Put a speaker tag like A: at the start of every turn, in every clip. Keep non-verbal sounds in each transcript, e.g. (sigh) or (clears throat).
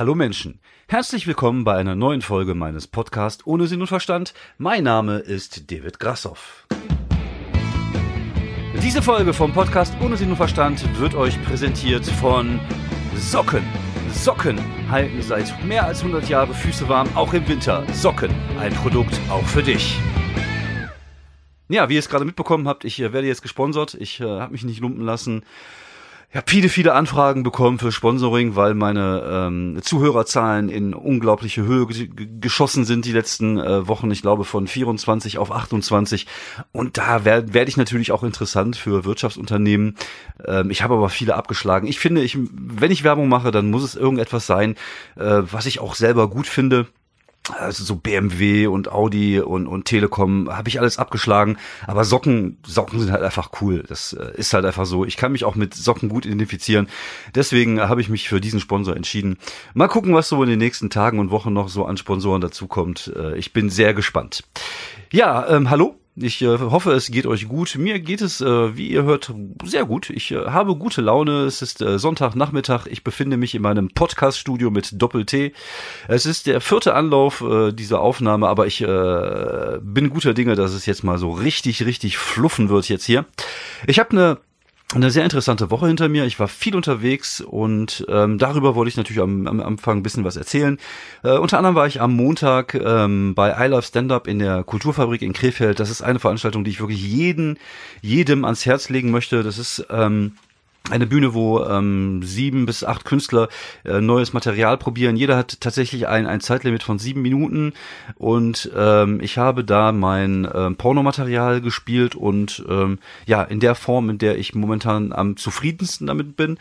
A: Hallo Menschen, herzlich willkommen bei einer neuen Folge meines Podcasts Ohne Sinn und Verstand. Mein Name ist David Grassoff. Diese Folge vom Podcast Ohne Sinn und Verstand wird euch präsentiert von Socken. Socken halten seit mehr als 100 Jahren Füße warm, auch im Winter. Socken, ein Produkt auch für dich. Ja, wie ihr es gerade mitbekommen habt, ich äh, werde jetzt gesponsert. Ich äh, habe mich nicht lumpen lassen. Ich habe viele, viele Anfragen bekommen für Sponsoring, weil meine ähm, Zuhörerzahlen in unglaubliche Höhe geschossen sind die letzten äh, Wochen. Ich glaube von 24 auf 28. Und da werde werd ich natürlich auch interessant für Wirtschaftsunternehmen. Ähm, ich habe aber viele abgeschlagen. Ich finde, ich, wenn ich Werbung mache, dann muss es irgendetwas sein, äh, was ich auch selber gut finde also so BMW und Audi und, und Telekom habe ich alles abgeschlagen. Aber Socken, Socken sind halt einfach cool. Das äh, ist halt einfach so. Ich kann mich auch mit Socken gut identifizieren. Deswegen habe ich mich für diesen Sponsor entschieden. Mal gucken, was so in den nächsten Tagen und Wochen noch so an Sponsoren dazukommt. Äh, ich bin sehr gespannt. Ja, ähm, hallo. Ich äh, hoffe, es geht euch gut. Mir geht es, äh, wie ihr hört, sehr gut. Ich äh, habe gute Laune. Es ist äh, Sonntagnachmittag. Ich befinde mich in meinem Podcast-Studio mit Doppel-T. Es ist der vierte Anlauf äh, dieser Aufnahme, aber ich äh, bin guter Dinge, dass es jetzt mal so richtig, richtig fluffen wird jetzt hier. Ich habe eine eine sehr interessante Woche hinter mir. Ich war viel unterwegs und ähm, darüber wollte ich natürlich am, am Anfang ein bisschen was erzählen. Äh, unter anderem war ich am Montag ähm, bei I Love Stand Up in der Kulturfabrik in Krefeld. Das ist eine Veranstaltung, die ich wirklich jeden, jedem ans Herz legen möchte. Das ist ähm, eine Bühne, wo ähm, sieben bis acht Künstler äh, neues Material probieren. Jeder hat tatsächlich ein, ein Zeitlimit von sieben Minuten und ähm, ich habe da mein ähm, Pornomaterial gespielt und ähm, ja, in der Form, in der ich momentan am zufriedensten damit bin.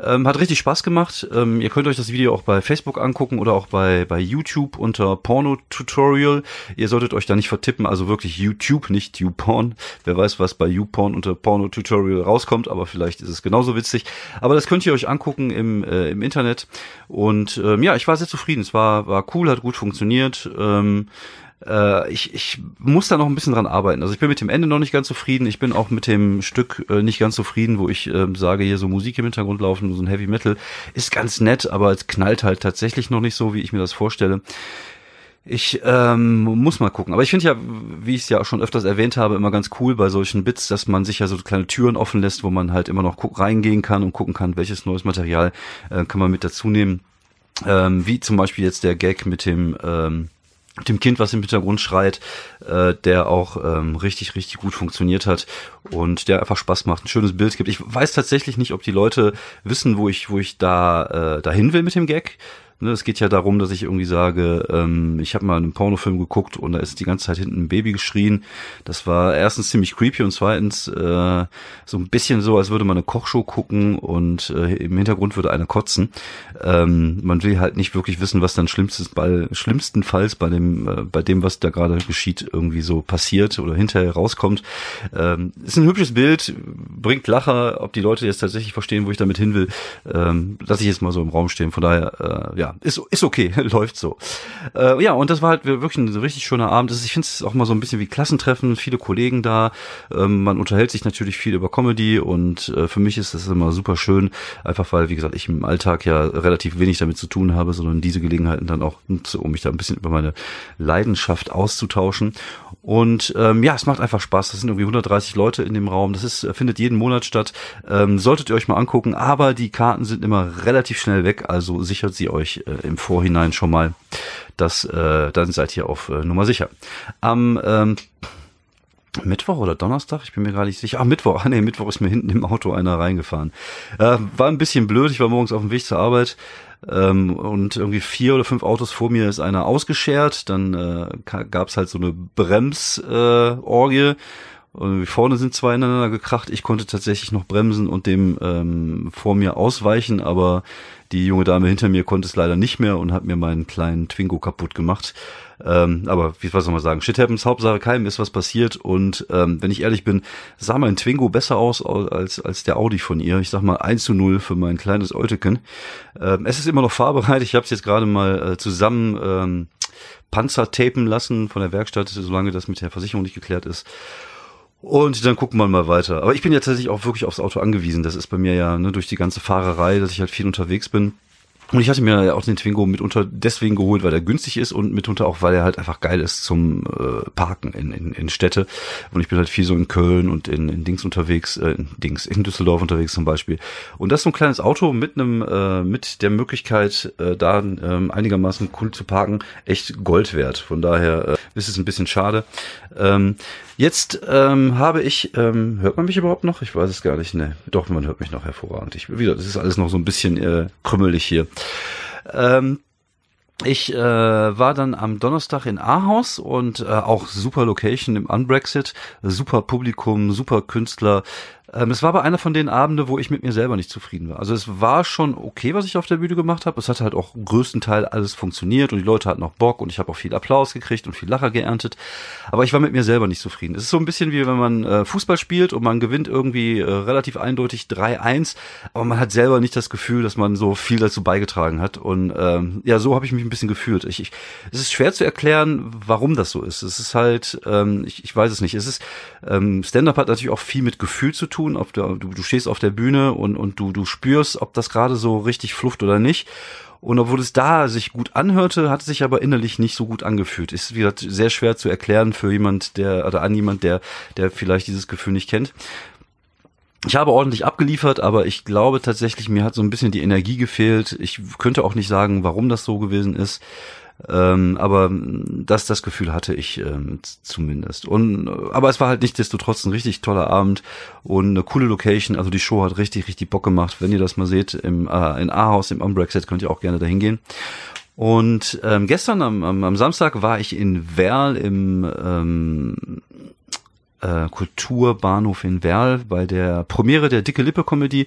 A: Ähm, hat richtig Spaß gemacht. Ähm, ihr könnt euch das Video auch bei Facebook angucken oder auch bei, bei YouTube unter Porno-Tutorial. Ihr solltet euch da nicht vertippen, also wirklich YouTube, nicht YouPorn. Wer weiß, was bei YouPorn unter Porno-Tutorial rauskommt, aber vielleicht ist es genauso witzig. Aber das könnt ihr euch angucken im, äh, im Internet. Und ähm, ja, ich war sehr zufrieden. Es war, war cool, hat gut funktioniert. Ähm, äh, ich, ich muss da noch ein bisschen dran arbeiten. Also ich bin mit dem Ende noch nicht ganz zufrieden. Ich bin auch mit dem Stück äh, nicht ganz zufrieden, wo ich äh, sage, hier so Musik im Hintergrund laufen, so ein Heavy Metal. Ist ganz nett, aber es knallt halt tatsächlich noch nicht so, wie ich mir das vorstelle. Ich ähm, muss mal gucken. Aber ich finde ja, wie ich es ja auch schon öfters erwähnt habe, immer ganz cool bei solchen Bits, dass man sich ja so kleine Türen offen lässt, wo man halt immer noch reingehen kann und gucken kann, welches neues Material äh, kann man mit dazu nehmen. Ähm, wie zum Beispiel jetzt der Gag mit dem ähm, dem Kind, was im Hintergrund schreit, äh, der auch ähm, richtig, richtig gut funktioniert hat und der einfach Spaß macht, ein schönes Bild gibt. Ich weiß tatsächlich nicht, ob die Leute wissen, wo ich, wo ich da äh, dahin will mit dem Gag. Ne, es geht ja darum, dass ich irgendwie sage, ähm, ich habe mal einen Pornofilm geguckt und da ist die ganze Zeit hinten ein Baby geschrien. Das war erstens ziemlich creepy und zweitens äh, so ein bisschen so, als würde man eine Kochshow gucken und äh, im Hintergrund würde einer kotzen. Ähm, man will halt nicht wirklich wissen, was dann schlimmstes bei, schlimmstenfalls bei dem, äh, bei dem, was da gerade geschieht, irgendwie so passiert oder hinterher rauskommt. Ähm, ist ein hübsches Bild, bringt Lacher, ob die Leute jetzt tatsächlich verstehen, wo ich damit hin will, ähm, lasse ich jetzt mal so im Raum stehen. Von daher, äh, ja, ist, ist okay, (laughs) läuft so. Äh, ja, und das war halt wirklich ein richtig schöner Abend. Ich finde es auch mal so ein bisschen wie Klassentreffen, viele Kollegen da. Ähm, man unterhält sich natürlich viel über Comedy und äh, für mich ist das immer super schön, einfach weil, wie gesagt, ich im Alltag ja relativ wenig damit zu tun habe, sondern diese Gelegenheiten dann auch um mich da ein bisschen über meine Leidenschaft auszutauschen. Und ähm, ja, es macht einfach Spaß. Das sind irgendwie 130 Leute in dem Raum. Das ist, findet jeden Monat statt. Ähm, solltet ihr euch mal angucken, aber die Karten sind immer relativ schnell weg, also sichert sie euch äh, im Vorhinein schon mal. Das, äh, dann seid ihr auf äh, Nummer sicher. Am ähm, Mittwoch oder Donnerstag, ich bin mir gar nicht sicher. Ah, Mittwoch, ah, nee, Mittwoch ist mir hinten im Auto einer reingefahren. Äh, war ein bisschen blöd, ich war morgens auf dem Weg zur Arbeit ähm, und irgendwie vier oder fünf Autos vor mir ist einer ausgeschert. Dann äh, gab's halt so eine Bremsorgie. Äh, und vorne sind zwei ineinander gekracht. Ich konnte tatsächlich noch bremsen und dem ähm, vor mir ausweichen, aber die junge Dame hinter mir konnte es leider nicht mehr und hat mir meinen kleinen Twingo kaputt gemacht. Ähm, aber wie soll man sagen? Shit happens, Hauptsache keinem ist was passiert. Und ähm, wenn ich ehrlich bin, sah mein Twingo besser aus als, als der Audi von ihr. Ich sag mal 1 zu 0 für mein kleines Euteken. Ähm, es ist immer noch fahrbereit. Ich habe es jetzt gerade mal äh, zusammen ähm, Panzer tapen lassen von der Werkstatt, solange das mit der Versicherung nicht geklärt ist. Und dann gucken wir mal weiter. Aber ich bin ja tatsächlich auch wirklich aufs Auto angewiesen. Das ist bei mir ja ne, durch die ganze Fahrerei, dass ich halt viel unterwegs bin. Und ich hatte mir auch den Twingo mitunter deswegen geholt, weil er günstig ist und mitunter auch, weil er halt einfach geil ist zum äh, Parken in, in, in Städte. Und ich bin halt viel so in Köln und in, in Dings unterwegs, äh, in Dings, in Düsseldorf unterwegs zum Beispiel. Und das ist so ein kleines Auto mit einem, äh, mit der Möglichkeit, äh, da äh, einigermaßen cool zu parken, echt Gold wert. Von daher äh, ist es ein bisschen schade. Ähm, Jetzt ähm, habe ich, ähm, hört man mich überhaupt noch? Ich weiß es gar nicht. Ne, doch, man hört mich noch hervorragend. Ich, wieder, das ist alles noch so ein bisschen äh, krümmelig hier. Ähm, ich äh, war dann am Donnerstag in Ahaus und äh, auch super Location im Unbrexit, super Publikum, super Künstler, ähm, es war aber einer von den Abende, wo ich mit mir selber nicht zufrieden war. Also es war schon okay, was ich auf der Bühne gemacht habe. Es hat halt auch größtenteils alles funktioniert und die Leute hatten auch Bock und ich habe auch viel Applaus gekriegt und viel Lacher geerntet. Aber ich war mit mir selber nicht zufrieden. Es ist so ein bisschen wie wenn man äh, Fußball spielt und man gewinnt irgendwie äh, relativ eindeutig 3-1, aber man hat selber nicht das Gefühl, dass man so viel dazu beigetragen hat. Und ähm, ja, so habe ich mich ein bisschen gefühlt. Ich, ich, es ist schwer zu erklären, warum das so ist. Es ist halt, ähm, ich, ich weiß es nicht. Es ist ähm, Stand-up hat natürlich auch viel mit Gefühl zu tun tun. Auf der, du, du stehst auf der Bühne und, und du, du spürst, ob das gerade so richtig flufft oder nicht. Und obwohl es da sich gut anhörte, hat es sich aber innerlich nicht so gut angefühlt. Ist wieder sehr schwer zu erklären für jemand, der oder an jemand, der, der vielleicht dieses Gefühl nicht kennt. Ich habe ordentlich abgeliefert, aber ich glaube tatsächlich, mir hat so ein bisschen die Energie gefehlt. Ich könnte auch nicht sagen, warum das so gewesen ist. Ähm, aber das, das Gefühl hatte ich ähm, zumindest. Und aber es war halt nichtsdestotrotz ein richtig toller Abend und eine coole Location. Also die Show hat richtig, richtig Bock gemacht. Wenn ihr das mal seht im äh, in Ahaus im Unbrexit, könnt ihr auch gerne dahin gehen. Und ähm, gestern am, am, am Samstag war ich in Werl im ähm, äh, Kulturbahnhof in Werl bei der Premiere der Dicke Lippe Comedy,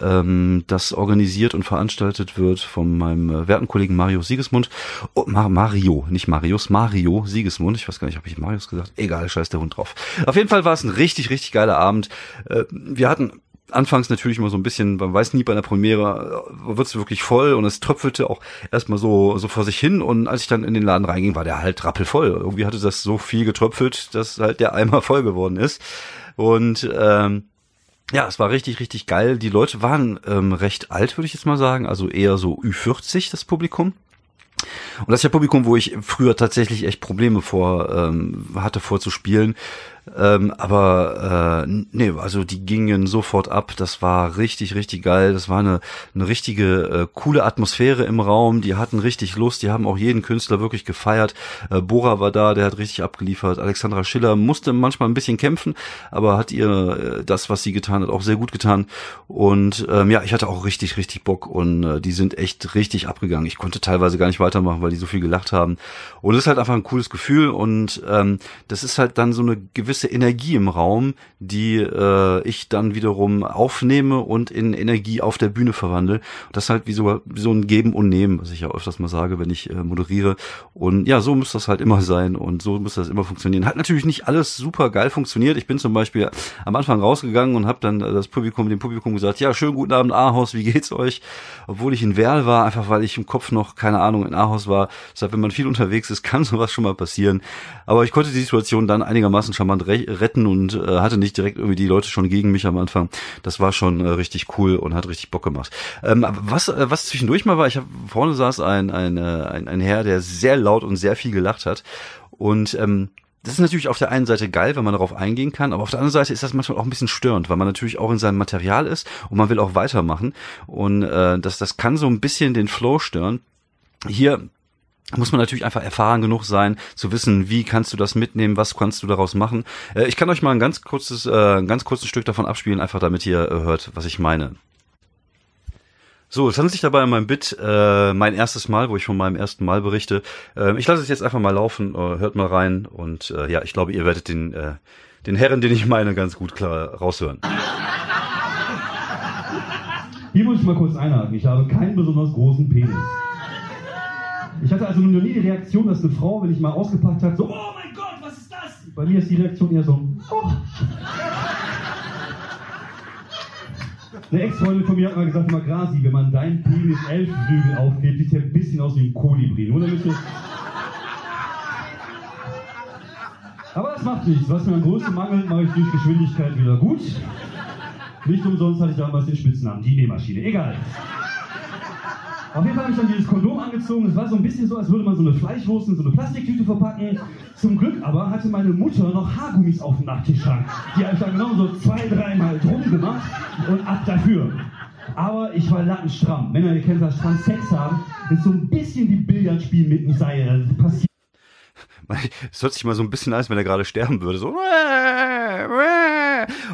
A: ähm, das organisiert und veranstaltet wird von meinem äh, werten Kollegen Mario Siegesmund. Oh, Mar Mario, nicht Marius, Mario Siegesmund. Ich weiß gar nicht, habe ich Marius gesagt? Egal, scheiß der Hund drauf. Auf jeden Fall war es ein richtig, richtig geiler Abend. Äh, wir hatten anfangs natürlich immer so ein bisschen, man weiß nie bei einer Premiere, äh, wird es wirklich voll und es tröpfelte auch erstmal so, so vor sich hin und als ich dann in den Laden reinging, war der halt rappelvoll. Irgendwie hatte das so viel getröpfelt, dass halt der Eimer (laughs) voll geworden ist. Und ähm, ja, es war richtig, richtig geil. Die Leute waren ähm, recht alt, würde ich jetzt mal sagen, also eher so Ü40 das Publikum. Und das ist ja Publikum, wo ich früher tatsächlich echt Probleme vor ähm, hatte vorzuspielen, ähm, aber äh, nee, also die gingen sofort ab. Das war richtig, richtig geil. Das war eine, eine richtige äh, coole Atmosphäre im Raum. Die hatten richtig Lust. Die haben auch jeden Künstler wirklich gefeiert. Äh, Bora war da, der hat richtig abgeliefert. Alexandra Schiller musste manchmal ein bisschen kämpfen, aber hat ihr äh, das, was sie getan hat, auch sehr gut getan. Und ähm, ja, ich hatte auch richtig, richtig Bock und äh, die sind echt richtig abgegangen. Ich konnte teilweise gar nicht weitermachen, weil die so viel gelacht haben. Und es ist halt einfach ein cooles Gefühl und ähm, das ist halt dann so eine gewisse gewisse Energie im Raum, die äh, ich dann wiederum aufnehme und in Energie auf der Bühne verwandle. Das ist halt wie so, wie so ein Geben und Nehmen, was ich ja öfters mal sage, wenn ich äh, moderiere. Und ja, so muss das halt immer sein und so muss das immer funktionieren. Hat natürlich nicht alles super geil funktioniert. Ich bin zum Beispiel am Anfang rausgegangen und habe dann das Publikum, dem Publikum gesagt, ja, schönen guten Abend, Ahaus, wie geht's euch? Obwohl ich in Werl war, einfach weil ich im Kopf noch, keine Ahnung, in Ahaus war. Deshalb, wenn man viel unterwegs ist, (laughs) kann sowas schon mal passieren. Aber ich konnte die Situation dann einigermaßen charmant retten und äh, hatte nicht direkt irgendwie die Leute schon gegen mich am Anfang. Das war schon äh, richtig cool und hat richtig Bock gemacht. Ähm, was, äh, was zwischendurch mal war, ich hab, vorne saß ein, ein, äh, ein, ein Herr, der sehr laut und sehr viel gelacht hat. Und ähm, das ist natürlich auf der einen Seite geil, wenn man darauf eingehen kann, aber auf der anderen Seite ist das manchmal auch ein bisschen störend, weil man natürlich auch in seinem Material ist und man will auch weitermachen. Und äh, das, das kann so ein bisschen den Flow stören. Hier muss man natürlich einfach erfahren genug sein, zu wissen, wie kannst du das mitnehmen, was kannst du daraus machen. Äh, ich kann euch mal ein ganz kurzes, äh, ein ganz kurzes Stück davon abspielen, einfach damit ihr äh, hört, was ich meine. So, es handelt sich dabei um mein Bit, äh, mein erstes Mal, wo ich von meinem ersten Mal berichte. Äh, ich lasse es jetzt einfach mal laufen, äh, hört mal rein und äh, ja, ich glaube, ihr werdet den, äh, den Herren, den ich meine, ganz gut klar raushören.
B: Hier muss ich mal kurz einhaken. Ich habe keinen besonders großen Penis. Ich hatte also noch nie die Reaktion, dass eine Frau, wenn ich mal ausgepackt habe, so, oh mein Gott, was ist das? Bei mir ist die Reaktion eher so, oh. Eine Ex-Freundin von mir hat mal gesagt, mal Grasi, wenn man deinen Penis Elfenflügel aufklebt, sieht der ein bisschen aus wie ein Kolibri. Nur damit du Aber das macht nichts. Was mir an Größe mangelt, mache ich durch Geschwindigkeit wieder gut. Nicht umsonst hatte ich damals den Spitznamen, die Nähmaschine. Egal. Auf jeden Fall habe ich dann dieses Kondom angezogen. Es war so ein bisschen so, als würde man so eine Fleischwurst in so eine Plastiktüte verpacken. Zum Glück aber hatte meine Mutter noch Haargummis auf dem Nachttischschrank. Die habe ich dann genau so zwei, dreimal drum gemacht und ab dafür. Aber ich war lattenstramm. Männer, ihr kennt das, stramm Sex haben, ist so ein bisschen wie Billardspielen mit einem Seil. Das passiert
A: es hört sich mal so ein bisschen an, als wenn er gerade sterben würde. So. (laughs)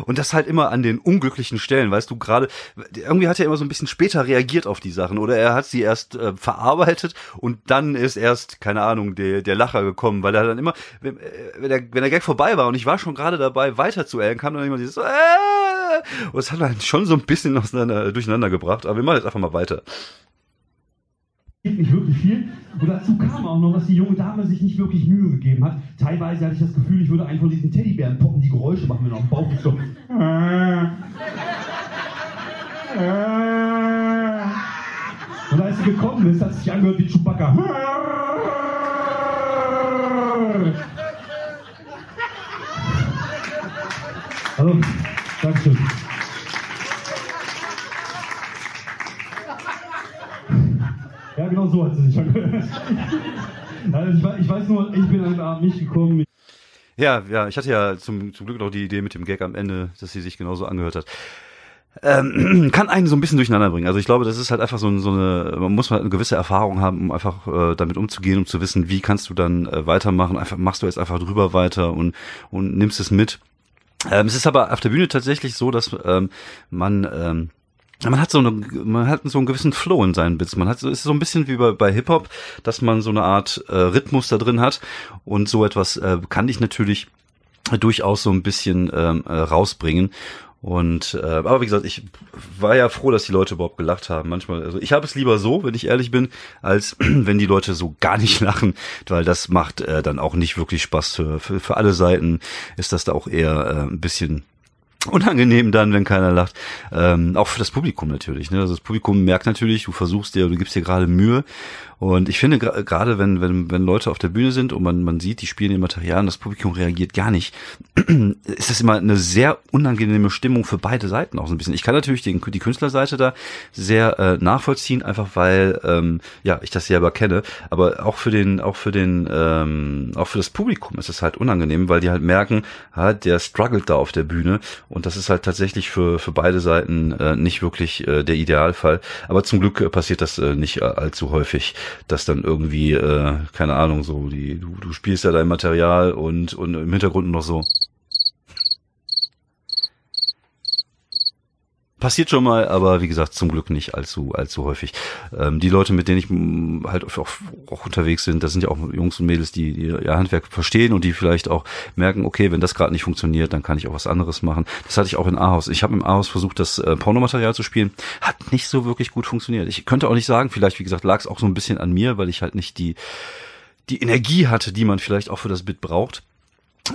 A: Und das halt immer an den unglücklichen Stellen, weißt du, gerade, irgendwie hat er immer so ein bisschen später reagiert auf die Sachen oder er hat sie erst äh, verarbeitet und dann ist erst, keine Ahnung, der, der Lacher gekommen, weil er dann immer, wenn, äh, wenn, der, wenn der Gag vorbei war und ich war schon gerade dabei, weiter zu ellen, kam dann immer dieses, äh, und es hat dann schon so ein bisschen auseinander, durcheinander gebracht, aber wir machen jetzt einfach mal weiter
B: nicht wirklich viel. Und dazu kam auch noch, dass die junge Dame sich nicht wirklich Mühe gegeben hat. Teilweise hatte ich das Gefühl, ich würde einen von diesen Teddybären poppen, die Geräusche machen, er auf dem Bauch. So. Und als sie gekommen ist, hat sie sich angehört wie Chewbacca. Hallo, Dankeschön. Ja, genau so hat sie sich angehört. (laughs) also ich, weiß nur, ich bin an den gekommen.
A: Ja, ja, ich hatte ja zum, zum Glück noch die Idee mit dem Gag am Ende, dass sie sich genauso angehört hat. Ähm, (clears throat) kann einen so ein bisschen durcheinander bringen. Also ich glaube, das ist halt einfach so, so eine, man muss halt eine gewisse Erfahrung haben, um einfach äh, damit umzugehen, um zu wissen, wie kannst du dann äh, weitermachen. Einfach machst du jetzt einfach drüber weiter und und nimmst es mit. Ähm, es ist aber auf der Bühne tatsächlich so, dass ähm, man ähm, man hat so eine, man hat so einen gewissen Flow in seinen Bits. Man hat, es ist so ein bisschen wie bei, bei Hip Hop, dass man so eine Art äh, Rhythmus da drin hat und so etwas äh, kann ich natürlich durchaus so ein bisschen ähm, äh, rausbringen. Und äh, aber wie gesagt, ich war ja froh, dass die Leute überhaupt gelacht haben. Manchmal, also ich habe es lieber so, wenn ich ehrlich bin, als (clears throat) wenn die Leute so gar nicht (laughs) lachen, weil das macht äh, dann auch nicht wirklich Spaß für, für, für alle Seiten. Ist das da auch eher äh, ein bisschen unangenehm dann, wenn keiner lacht. Ähm, auch für das Publikum natürlich. Ne? Also das Publikum merkt natürlich, du versuchst dir, du gibst dir gerade Mühe und ich finde gerade, wenn, wenn, wenn Leute auf der Bühne sind und man, man sieht, die spielen ihr Material und das Publikum reagiert gar nicht, (clears throat) ist das immer eine sehr unangenehme Stimmung für beide Seiten auch so ein bisschen. Ich kann natürlich die, die Künstlerseite da sehr äh, nachvollziehen, einfach weil ähm, ja ich das selber kenne. Aber auch für den, auch für den, ähm, auch für das Publikum ist es halt unangenehm, weil die halt merken, ha, der struggelt da auf der Bühne und das ist halt tatsächlich für, für beide Seiten äh, nicht wirklich äh, der Idealfall. Aber zum Glück äh, passiert das äh, nicht äh, allzu häufig dass dann irgendwie, äh, keine Ahnung, so, die, du, du spielst ja dein Material und, und im Hintergrund noch so. Passiert schon mal, aber wie gesagt, zum Glück nicht allzu, allzu häufig. Ähm, die Leute, mit denen ich halt auch, auch unterwegs sind, das sind ja auch Jungs und Mädels, die, die ihr Handwerk verstehen und die vielleicht auch merken, okay, wenn das gerade nicht funktioniert, dann kann ich auch was anderes machen. Das hatte ich auch in Ahaus. Ich habe im Ahaus versucht, das äh, Pornomaterial zu spielen. Hat nicht so wirklich gut funktioniert. Ich könnte auch nicht sagen, vielleicht, wie gesagt, lag es auch so ein bisschen an mir, weil ich halt nicht die, die Energie hatte, die man vielleicht auch für das Bit braucht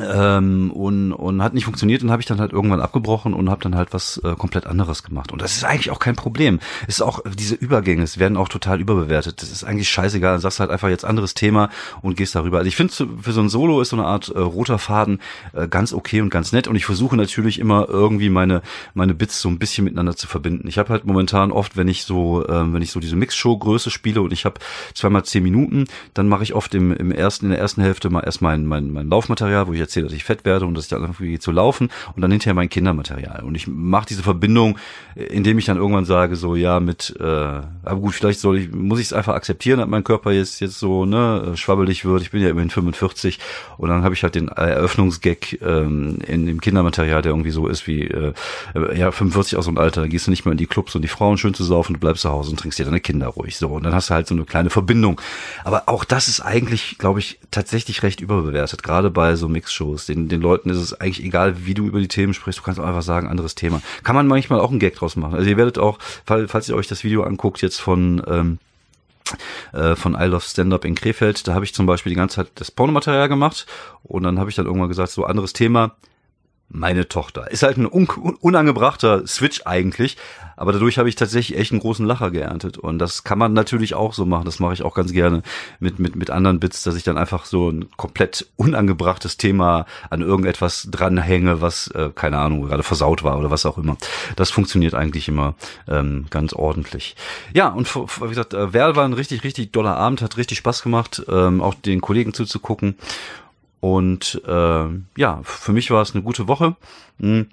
A: ähm, und, und hat nicht funktioniert und habe ich dann halt irgendwann abgebrochen und habe dann halt was äh, komplett anderes gemacht. Und das ist eigentlich auch kein Problem. Es ist auch diese Übergänge es werden auch total überbewertet. Das ist eigentlich scheißegal. Dann sagst du halt einfach jetzt anderes Thema und gehst darüber. Also ich finde für so ein Solo ist so eine Art äh, roter Faden äh, ganz okay und ganz nett. Und ich versuche natürlich immer irgendwie meine meine Bits so ein bisschen miteinander zu verbinden. Ich habe halt momentan oft wenn ich so ähm, wenn ich so diese Mixshow Größe spiele und ich habe zweimal zehn Minuten dann mache ich oft im, im ersten in der ersten Hälfte mal erst mein mein, mein Laufmaterial wo ich erzähle, dass ich fett werde und dass ich dann irgendwie zu laufen und dann hinterher mein Kindermaterial. Und ich mache diese Verbindung, äh, indem ich dann irgendwann sage, so ja, mit, äh, aber gut, vielleicht soll ich, muss ich es einfach akzeptieren, dass mein Körper jetzt jetzt so ne schwabbelig wird. Ich bin ja immerhin 45 und dann habe ich halt den Eröffnungsgag ähm, in dem Kindermaterial, der irgendwie so ist wie äh, ja 45 aus so einem Alter, dann gehst du nicht mehr in die Clubs und die Frauen schön zu saufen, du bleibst zu Hause und trinkst dir deine Kinder ruhig so und dann hast du halt so eine kleine Verbindung. Aber auch das ist eigentlich, glaube ich, tatsächlich recht überbewertet, gerade bei so Mix Shows. Den, den Leuten ist es eigentlich egal, wie du über die Themen sprichst. Du kannst auch einfach sagen, anderes Thema. Kann man manchmal auch einen Gag draus machen. Also ihr werdet auch, falls ihr euch das Video anguckt, jetzt von ähm, äh, von I Love Stand-Up in Krefeld, da habe ich zum Beispiel die ganze Zeit das Pornomaterial gemacht und dann habe ich dann irgendwann gesagt, so anderes Thema, meine Tochter. Ist halt ein un unangebrachter Switch eigentlich, aber dadurch habe ich tatsächlich echt einen großen Lacher geerntet. Und das kann man natürlich auch so machen. Das mache ich auch ganz gerne mit, mit, mit anderen Bits, dass ich dann einfach so ein komplett unangebrachtes Thema an irgendetwas dranhänge, was, äh, keine Ahnung, gerade versaut war oder was auch immer. Das funktioniert eigentlich immer ähm, ganz ordentlich. Ja, und wie gesagt, äh, Werl war ein richtig, richtig doller Abend, hat richtig Spaß gemacht, ähm, auch den Kollegen zuzugucken. Und äh, ja, für mich war es eine gute Woche. Hm.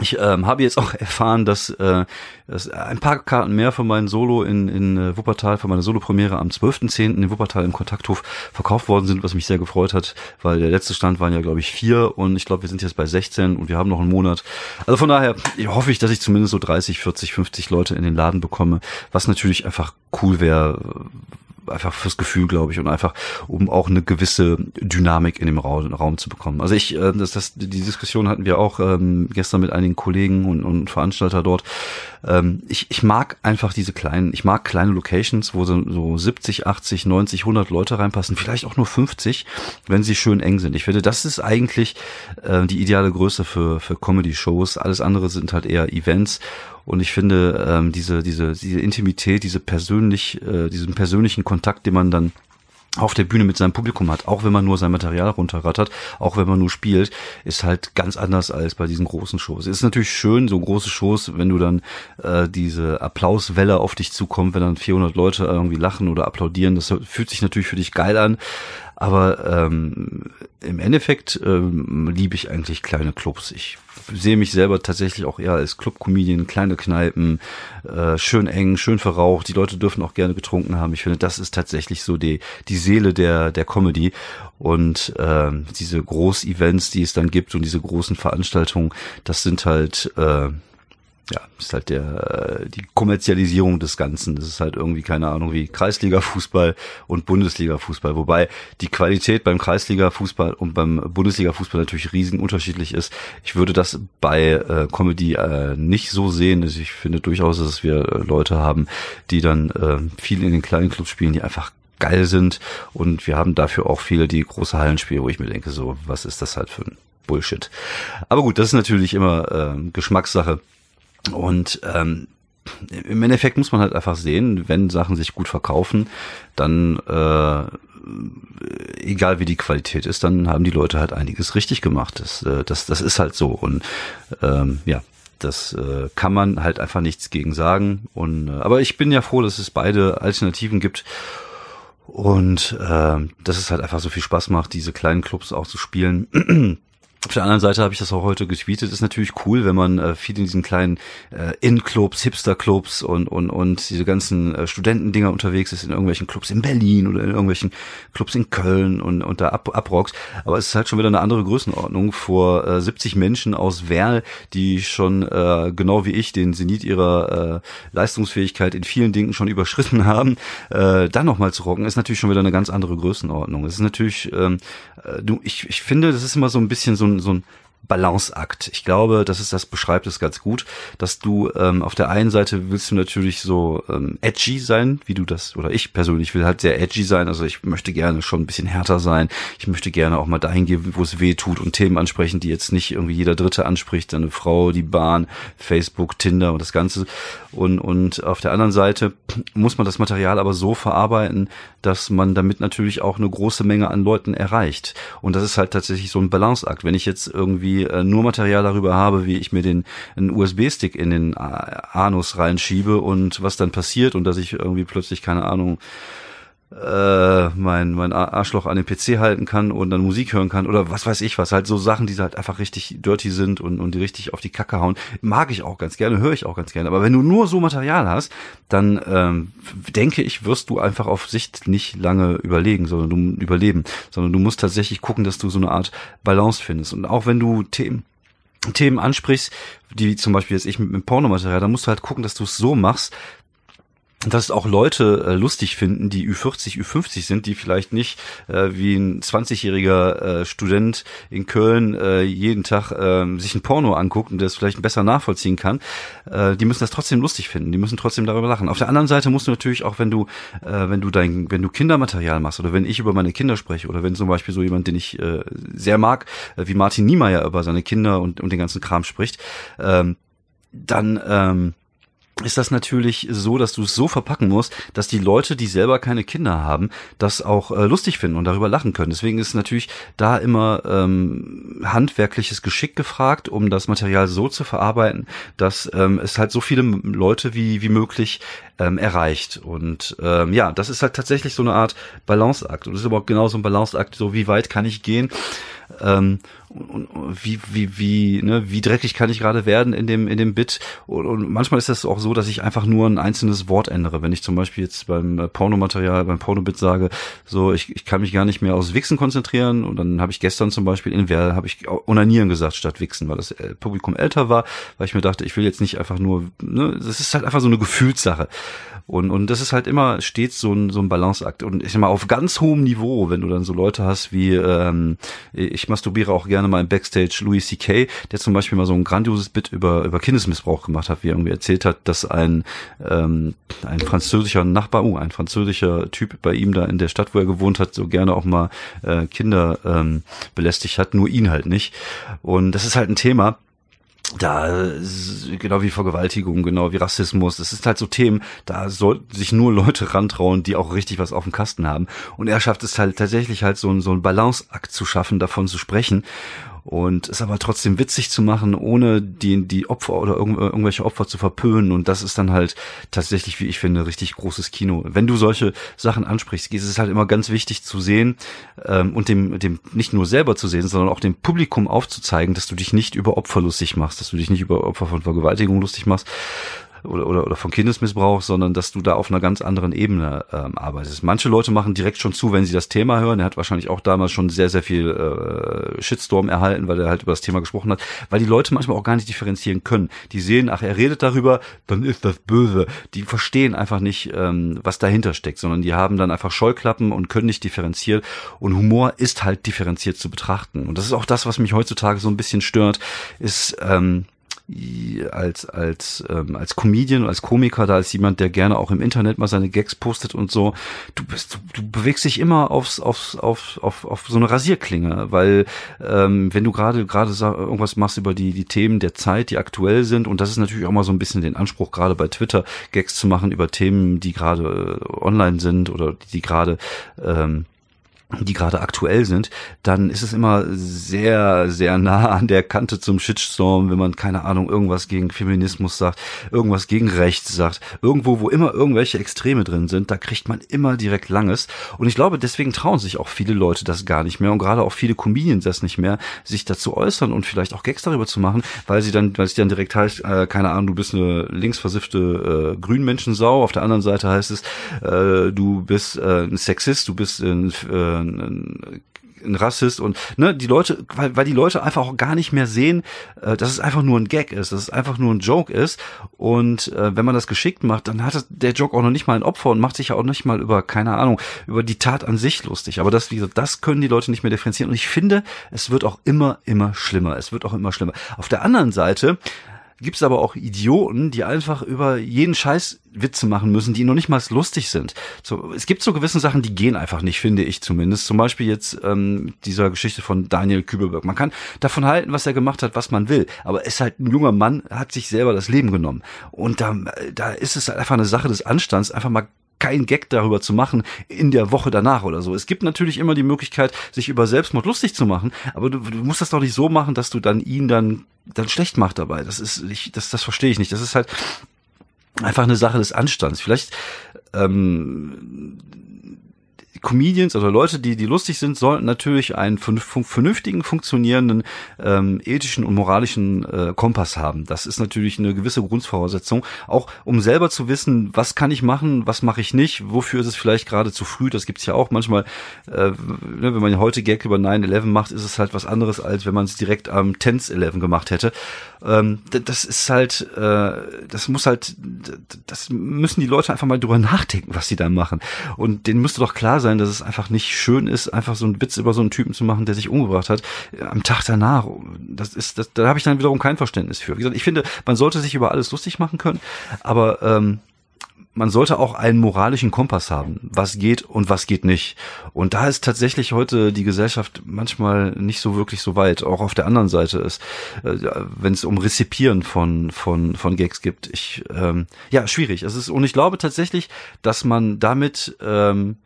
A: Ich ähm, habe jetzt auch (laughs) erfahren, dass, äh, dass ein paar Karten mehr für meinen Solo in, in äh, Wuppertal, für meine Solo-Premiere am 12.10. in Wuppertal im Kontakthof verkauft worden sind, was mich sehr gefreut hat, weil der letzte Stand waren ja, glaube ich, vier und ich glaube, wir sind jetzt bei 16 und wir haben noch einen Monat. Also von daher hoffe ich, dass ich zumindest so 30, 40, 50 Leute in den Laden bekomme, was natürlich einfach cool wäre, einfach fürs Gefühl, glaube ich, und einfach, um auch eine gewisse Dynamik in dem Raum, Raum zu bekommen. Also ich, äh, das, das, die Diskussion hatten wir auch ähm, gestern mit einigen Kollegen und, und Veranstalter dort. Ähm, ich, ich mag einfach diese kleinen, ich mag kleine Locations, wo so, so 70, 80, 90, 100 Leute reinpassen, vielleicht auch nur 50, wenn sie schön eng sind. Ich finde, das ist eigentlich äh, die ideale Größe für, für Comedy-Shows. Alles andere sind halt eher Events und ich finde, ähm, diese, diese, diese Intimität, diese persönlich, äh, diesen persönlichen Kontakt, den man dann auf der Bühne mit seinem Publikum hat, auch wenn man nur sein Material runterrattert, auch wenn man nur spielt, ist halt ganz anders als bei diesen großen Shows. Es ist natürlich schön, so große Shows, wenn du dann äh, diese Applauswelle auf dich zukommt, wenn dann 400 Leute irgendwie lachen oder applaudieren, das fühlt sich natürlich für dich geil an, aber ähm, im Endeffekt ähm, liebe ich eigentlich kleine Clubs. Ich sehe mich selber tatsächlich auch eher als Club-Comedian, kleine Kneipen, äh, schön eng, schön verraucht. Die Leute dürfen auch gerne getrunken haben. Ich finde, das ist tatsächlich so die, die Seele der, der Comedy. Und äh, diese Groß-Events, die es dann gibt und diese großen Veranstaltungen, das sind halt... Äh, ja, ist halt der die Kommerzialisierung des Ganzen. Das ist halt irgendwie keine Ahnung wie Kreisliga-Fußball und Bundesliga-Fußball, wobei die Qualität beim Kreisliga-Fußball und beim Bundesliga-Fußball natürlich riesen unterschiedlich ist. Ich würde das bei äh, Comedy äh, nicht so sehen. Also ich finde durchaus, dass wir äh, Leute haben, die dann äh, viel in den kleinen Clubs spielen, die einfach geil sind und wir haben dafür auch viele, die große Hallen spielen, wo ich mir denke, so was ist das halt für ein Bullshit. Aber gut, das ist natürlich immer äh, Geschmackssache. Und ähm, im Endeffekt muss man halt einfach sehen, wenn Sachen sich gut verkaufen, dann äh, egal wie die Qualität ist, dann haben die Leute halt einiges richtig gemacht. Das, äh, das, das ist halt so. Und ähm, ja, das äh, kann man halt einfach nichts gegen sagen. Und äh, aber ich bin ja froh, dass es beide Alternativen gibt. Und äh, dass es halt einfach so viel Spaß macht, diese kleinen Clubs auch zu spielen. (clears throat) Auf der anderen Seite habe ich das auch heute getweetet. Ist natürlich cool, wenn man äh, viel in diesen kleinen äh, In-Clubs, Hipster-Clubs und und und diese ganzen äh, Studentendinger unterwegs ist in irgendwelchen Clubs in Berlin oder in irgendwelchen Clubs in Köln und und da ab, abrockst. Aber es ist halt schon wieder eine andere Größenordnung vor äh, 70 Menschen aus Werl, die schon äh, genau wie ich den Zenit ihrer äh, Leistungsfähigkeit in vielen Dingen schon überschritten (laughs) haben. Äh, dann noch mal zu rocken ist natürlich schon wieder eine ganz andere Größenordnung. Es ist natürlich, ähm, äh, du, ich ich finde, das ist immer so ein bisschen so ein so ein Balanceakt. Ich glaube, das ist das beschreibt es ganz gut, dass du ähm, auf der einen Seite willst du natürlich so ähm, edgy sein, wie du das oder ich persönlich will halt sehr edgy sein. Also ich möchte gerne schon ein bisschen härter sein. Ich möchte gerne auch mal dahin gehen, wo es weh tut und Themen ansprechen, die jetzt nicht irgendwie jeder Dritte anspricht, deine Frau, die Bahn, Facebook, Tinder und das Ganze. Und und auf der anderen Seite muss man das Material aber so verarbeiten, dass man damit natürlich auch eine große Menge an Leuten erreicht. Und das ist halt tatsächlich so ein Balanceakt. Wenn ich jetzt irgendwie irgendwie äh, nur Material darüber habe, wie ich mir den USB-Stick in den Anus reinschiebe und was dann passiert und dass ich irgendwie plötzlich keine Ahnung äh, mein, mein Arschloch an den PC halten kann und dann Musik hören kann oder was weiß ich was. Halt so Sachen, die halt einfach richtig dirty sind und, und die richtig auf die Kacke hauen. Mag ich auch ganz gerne, höre ich auch ganz gerne. Aber wenn du nur so Material hast, dann ähm, denke ich, wirst du einfach auf Sicht nicht lange überlegen, sondern du überleben, sondern du musst tatsächlich gucken, dass du so eine Art Balance findest. Und auch wenn du Themen Themen ansprichst, die zum Beispiel jetzt ich mit, mit Pornomaterial, dann musst du halt gucken, dass du es so machst, dass auch Leute äh, lustig finden, die Ü40, Ü50 sind, die vielleicht nicht äh, wie ein 20-jähriger äh, Student in Köln äh, jeden Tag äh, sich ein Porno anguckt und das vielleicht besser nachvollziehen kann, äh, die müssen das trotzdem lustig finden, die müssen trotzdem darüber lachen. Auf der anderen Seite musst du natürlich auch, wenn du, äh, wenn du dein, wenn du Kindermaterial machst oder wenn ich über meine Kinder spreche oder wenn zum Beispiel so jemand, den ich äh, sehr mag, äh, wie Martin Niemeyer über seine Kinder und, und den ganzen Kram spricht, ähm, dann ähm, ist das natürlich so, dass du es so verpacken musst, dass die Leute, die selber keine Kinder haben, das auch äh, lustig finden und darüber lachen können. Deswegen ist natürlich da immer ähm, handwerkliches Geschick gefragt, um das Material so zu verarbeiten, dass ähm, es halt so viele Leute wie, wie möglich ähm, erreicht. Und ähm, ja, das ist halt tatsächlich so eine Art Balanceakt. Und das ist aber auch genau so ein Balanceakt, so wie weit kann ich gehen ähm, wie wie wie ne wie dreckig kann ich gerade werden in dem in dem Bit und, und manchmal ist das auch so, dass ich einfach nur ein einzelnes Wort ändere. Wenn ich zum Beispiel jetzt beim äh, Pornomaterial beim Pornobit sage, so ich, ich kann mich gar nicht mehr aufs Wichsen konzentrieren und dann habe ich gestern zum Beispiel in Werl habe ich Onanieren gesagt statt Wichsen, weil das äh, Publikum älter war, weil ich mir dachte, ich will jetzt nicht einfach nur ne, das ist halt einfach so eine Gefühlssache. Und, und das ist halt immer stets so ein, so ein Balanceakt. Und ich sag mal, auf ganz hohem Niveau, wenn du dann so Leute hast wie, ähm, ich masturbiere auch gerne mal im Backstage Louis C.K., der zum Beispiel mal so ein grandioses Bit über, über Kindesmissbrauch gemacht hat, wie er irgendwie erzählt hat, dass ein, ähm, ein französischer Nachbar, uh, ein französischer Typ bei ihm da in der Stadt, wo er gewohnt hat, so gerne auch mal äh, Kinder ähm, belästigt hat, nur ihn halt nicht. Und das ist halt ein Thema, da genau wie Vergewaltigung, genau wie Rassismus, das ist halt so Themen, da sollten sich nur Leute rantrauen, die auch richtig was auf dem Kasten haben. Und er schafft es halt tatsächlich halt so, so ein Balanceakt zu schaffen, davon zu sprechen und es aber trotzdem witzig zu machen, ohne die, die Opfer oder irgendw irgendwelche Opfer zu verpönen. Und das ist dann halt tatsächlich, wie ich finde, richtig großes Kino. Wenn du solche Sachen ansprichst, ist es halt immer ganz wichtig zu sehen ähm, und dem, dem nicht nur selber zu sehen, sondern auch dem Publikum aufzuzeigen, dass du dich nicht über Opfer lustig machst, dass du dich nicht über Opfer von Vergewaltigung lustig machst, oder, oder, oder von Kindesmissbrauch, sondern dass du da auf einer ganz anderen Ebene ähm, arbeitest. Manche Leute machen direkt schon zu, wenn sie das Thema hören. Er hat wahrscheinlich auch damals schon sehr, sehr viel äh, Shitstorm erhalten, weil er halt über das Thema gesprochen hat, weil die Leute manchmal auch gar nicht differenzieren können. Die sehen, ach, er redet darüber, dann ist das böse. Die verstehen einfach nicht, ähm, was dahinter steckt, sondern die haben dann einfach Scheuklappen und können nicht differenzieren. Und Humor ist halt differenziert zu betrachten. Und das ist auch das, was mich heutzutage so ein bisschen stört, ist ähm, als als ähm, als Comedian, als Komiker, da als jemand, der gerne auch im Internet mal seine Gags postet und so. Du bist, du, du bewegst dich immer aufs aufs auf auf auf so eine Rasierklinge, weil ähm, wenn du gerade gerade irgendwas machst über die die Themen der Zeit, die aktuell sind und das ist natürlich auch mal so ein bisschen den Anspruch gerade bei Twitter Gags zu machen über Themen, die gerade äh, online sind oder die gerade ähm, die gerade aktuell sind, dann ist es immer sehr, sehr nah an der Kante zum Shitstorm, wenn man, keine Ahnung, irgendwas gegen Feminismus sagt, irgendwas gegen Rechts sagt, irgendwo, wo immer irgendwelche Extreme drin sind, da kriegt man immer direkt Langes. Und ich glaube, deswegen trauen sich auch viele Leute das gar nicht mehr und gerade auch viele Comedians das nicht mehr, sich dazu äußern und vielleicht auch Gags darüber zu machen, weil sie dann, weil es dann direkt heißt, äh, keine Ahnung, du bist eine linksversiffte äh, Grünmenschensau, auf der anderen Seite heißt es, äh, du bist äh, ein Sexist, du bist ein äh, ein, ein Rassist und ne, die Leute, weil, weil die Leute einfach auch gar nicht mehr sehen, äh, dass es einfach nur ein Gag ist, dass es einfach nur ein Joke ist. Und äh, wenn man das geschickt macht, dann hat der Joke auch noch nicht mal ein Opfer und macht sich ja auch nicht mal über, keine Ahnung, über die Tat an sich lustig. Aber das, wie gesagt, das können die Leute nicht mehr differenzieren. Und ich finde, es wird auch immer, immer schlimmer. Es wird auch immer schlimmer. Auf der anderen Seite gibt es aber auch Idioten, die einfach über jeden Scheiß Witze machen müssen, die noch nicht mal lustig sind. So, es gibt so gewisse Sachen, die gehen einfach nicht, finde ich zumindest. Zum Beispiel jetzt ähm, dieser Geschichte von Daniel Kübelberg. Man kann davon halten, was er gemacht hat, was man will, aber er ist halt ein junger Mann, hat sich selber das Leben genommen. Und da, da ist es halt einfach eine Sache des Anstands, einfach mal kein Gag darüber zu machen in der Woche danach oder so. Es gibt natürlich immer die Möglichkeit, sich über Selbstmord lustig zu machen, aber du, du musst das doch nicht so machen, dass du dann ihn dann dann schlecht machst dabei. Das ist ich, das das verstehe ich nicht. Das ist halt einfach eine Sache des Anstands. Vielleicht ähm, Comedians oder Leute, die, die lustig sind, sollten natürlich einen vernünftigen, funktionierenden, ähm, ethischen und moralischen äh, Kompass haben. Das ist natürlich eine gewisse Grundvoraussetzung, auch um selber zu wissen, was kann ich machen, was mache ich nicht, wofür ist es vielleicht gerade zu früh. Das gibt's ja auch manchmal, äh, ne, wenn man heute Gag über 9-11 macht, ist es halt was anderes, als wenn man es direkt am 10-11 gemacht hätte. Ähm, das ist halt, äh, das muss halt, das müssen die Leute einfach mal drüber nachdenken, was sie da machen. Und denen müsste doch klar sein, dass es einfach nicht schön ist, einfach so einen Witz über so einen Typen zu machen, der sich umgebracht hat, am Tag danach. Das ist, das, da habe ich dann wiederum kein Verständnis für. Wie gesagt, ich finde, man sollte sich über alles lustig machen können, aber ähm, man sollte auch einen moralischen Kompass haben, was geht und was geht nicht. Und da ist tatsächlich heute die Gesellschaft manchmal nicht so wirklich so weit. Auch auf der anderen Seite ist, äh, wenn es um Rezipieren von von von Gags gibt, ich ähm, ja schwierig. Es ist und ich glaube tatsächlich, dass man damit ähm,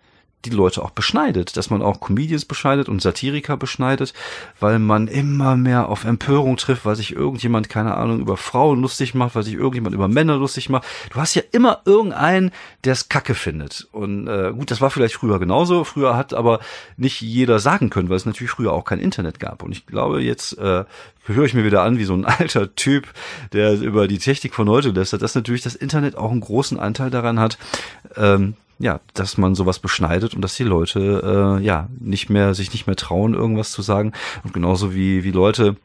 A: die Leute auch beschneidet, dass man auch Comedians beschneidet und Satiriker beschneidet, weil man immer mehr auf Empörung trifft, weil sich irgendjemand, keine Ahnung, über Frauen lustig macht, weil sich irgendjemand über Männer lustig macht. Du hast ja immer irgendeinen, der es kacke findet. Und äh, gut, das war vielleicht früher genauso. Früher hat aber nicht jeder sagen können, weil es natürlich früher auch kein Internet gab. Und ich glaube, jetzt äh, höre ich mir wieder an wie so ein (laughs) alter Typ, der über die Technik von heute lästert, dass natürlich das Internet auch einen großen Anteil daran hat, ähm, ja, dass man sowas beschneidet und dass die Leute äh, ja nicht mehr sich nicht mehr trauen, irgendwas zu sagen. Und genauso wie wie Leute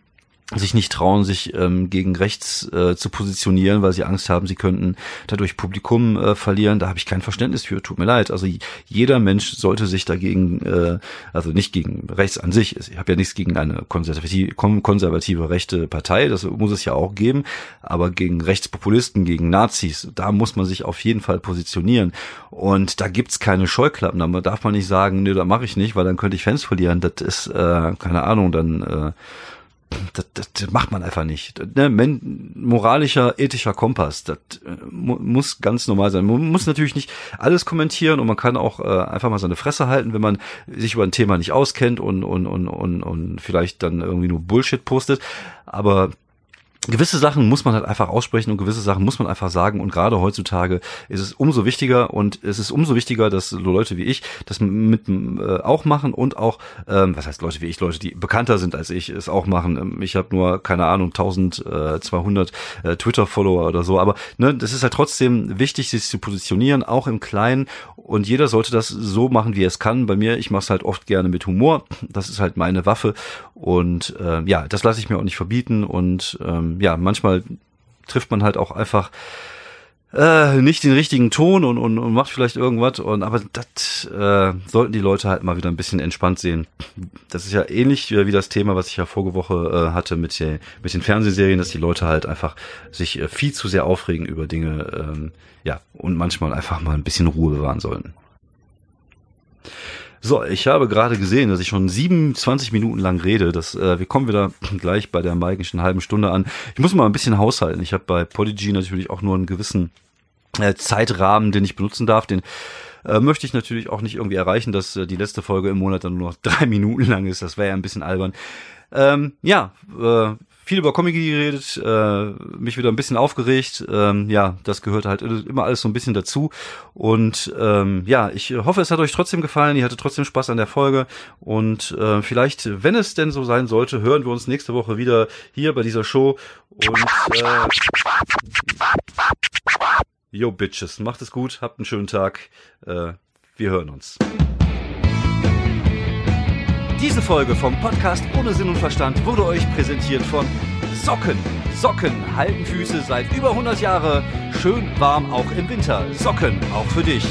A: sich nicht trauen, sich ähm, gegen rechts äh, zu positionieren, weil sie Angst haben, sie könnten dadurch Publikum äh, verlieren. Da habe ich kein Verständnis für. Tut mir leid. Also jeder Mensch sollte sich dagegen, äh, also nicht gegen rechts an sich. Ich habe ja nichts gegen eine konservative, konservative rechte Partei. Das muss es ja auch geben. Aber gegen Rechtspopulisten, gegen Nazis, da muss man sich auf jeden Fall positionieren. Und da gibt's keine Scheuklappen. Da darf man nicht sagen, nee, da mache ich nicht, weil dann könnte ich Fans verlieren. Das ist äh, keine Ahnung. Dann äh, das, das, das macht man einfach nicht. Ne? Moralischer, ethischer Kompass, das äh, mu muss ganz normal sein. Man muss natürlich nicht alles kommentieren und man kann auch äh, einfach mal seine Fresse halten, wenn man sich über ein Thema nicht auskennt und, und, und, und, und vielleicht dann irgendwie nur Bullshit postet. Aber gewisse Sachen muss man halt einfach aussprechen und gewisse Sachen muss man einfach sagen. Und gerade heutzutage ist es umso wichtiger und es ist umso wichtiger, dass Leute wie ich das mit äh, auch machen und auch ähm, was heißt Leute wie ich, Leute, die bekannter sind als ich, es auch machen. Ähm, ich habe nur keine Ahnung 1200 äh, Twitter Follower oder so, aber ne, das ist halt trotzdem wichtig, sich zu positionieren, auch im Kleinen und jeder sollte das so machen, wie er es kann. Bei mir, ich mache es halt oft gerne mit Humor. Das ist halt meine Waffe und äh, ja, das lasse ich mir auch nicht verbieten und ähm, ja, manchmal trifft man halt auch einfach äh, nicht den richtigen Ton und, und, und macht vielleicht irgendwas und aber das äh, sollten die Leute halt mal wieder ein bisschen entspannt sehen. Das ist ja ähnlich wie das Thema, was ich ja vorige Woche äh, hatte mit, der, mit den Fernsehserien, dass die Leute halt einfach sich äh, viel zu sehr aufregen über Dinge, ähm, ja, und manchmal einfach mal ein bisschen Ruhe bewahren sollten. So, ich habe gerade gesehen, dass ich schon 27 Minuten lang rede. Das, äh, wir kommen wieder (laughs) gleich bei der magischen halben Stunde an. Ich muss mal ein bisschen haushalten. Ich habe bei Podigy natürlich auch nur einen gewissen äh, Zeitrahmen, den ich benutzen darf. Den äh, möchte ich natürlich auch nicht irgendwie erreichen, dass äh, die letzte Folge im Monat dann nur noch (laughs) drei Minuten lang ist. Das wäre ja ein bisschen albern. Ähm, ja, äh, viel über Comic geredet, äh, mich wieder ein bisschen aufgeregt. Ähm, ja, das gehört halt immer alles so ein bisschen dazu. Und ähm, ja, ich hoffe, es hat euch trotzdem gefallen. Ihr hattet trotzdem Spaß an der Folge. Und äh, vielleicht, wenn es denn so sein sollte, hören wir uns nächste Woche wieder hier bei dieser Show. Und äh, yo, Bitches, macht es gut, habt einen schönen Tag. Äh, wir hören uns. Diese Folge vom Podcast Ohne Sinn und Verstand wurde euch präsentiert von Socken. Socken halten Füße seit über 100 Jahren schön warm auch im Winter. Socken auch für dich.